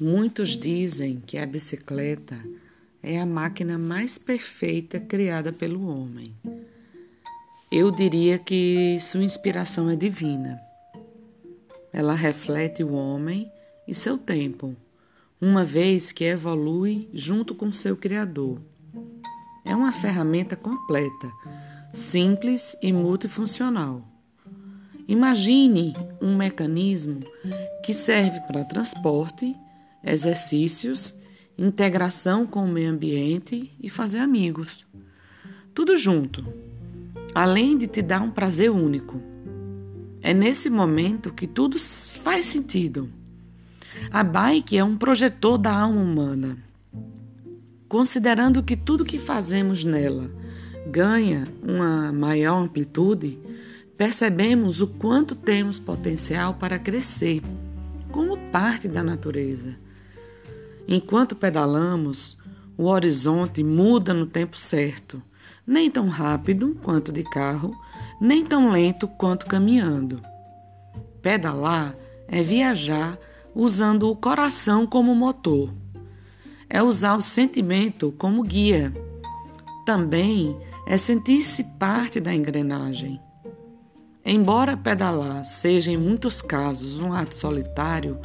Muitos dizem que a bicicleta é a máquina mais perfeita criada pelo homem. Eu diria que sua inspiração é divina. Ela reflete o homem e seu tempo, uma vez que evolui junto com seu Criador. É uma ferramenta completa, simples e multifuncional. Imagine um mecanismo que serve para transporte exercícios, integração com o meio ambiente e fazer amigos. Tudo junto, além de te dar um prazer único. É nesse momento que tudo faz sentido. A bike é um projetor da alma humana. Considerando que tudo que fazemos nela ganha uma maior amplitude, percebemos o quanto temos potencial para crescer como parte da natureza Enquanto pedalamos, o horizonte muda no tempo certo, nem tão rápido quanto de carro, nem tão lento quanto caminhando. Pedalar é viajar usando o coração como motor. É usar o sentimento como guia. Também é sentir-se parte da engrenagem. Embora pedalar seja em muitos casos um ato solitário,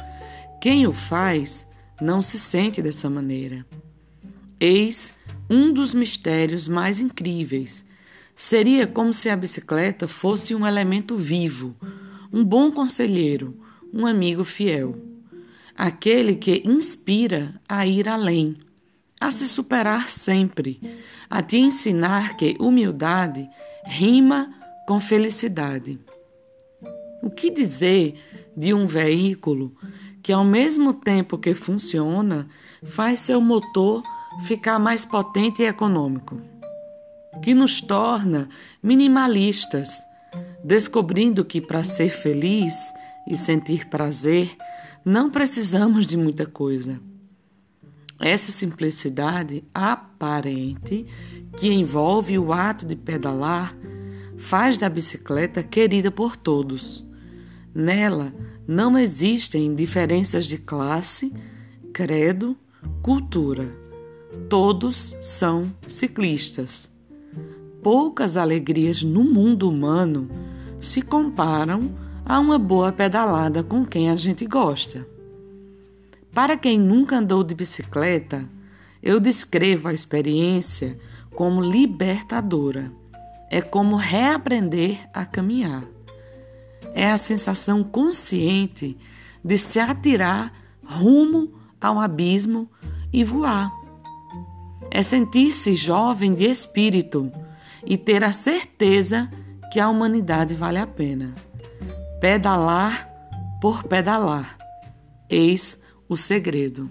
quem o faz não se sente dessa maneira. Eis um dos mistérios mais incríveis. Seria como se a bicicleta fosse um elemento vivo, um bom conselheiro, um amigo fiel. Aquele que inspira a ir além, a se superar sempre, a te ensinar que humildade rima com felicidade. O que dizer de um veículo que ao mesmo tempo que funciona, faz seu motor ficar mais potente e econômico, que nos torna minimalistas, descobrindo que para ser feliz e sentir prazer não precisamos de muita coisa. Essa simplicidade aparente que envolve o ato de pedalar faz da bicicleta querida por todos. Nela, não existem diferenças de classe, credo, cultura. Todos são ciclistas. Poucas alegrias no mundo humano se comparam a uma boa pedalada com quem a gente gosta. Para quem nunca andou de bicicleta, eu descrevo a experiência como libertadora. É como reaprender a caminhar é a sensação consciente de se atirar rumo ao abismo e voar. É sentir-se jovem de espírito e ter a certeza que a humanidade vale a pena. Pedalar por pedalar. Eis o segredo.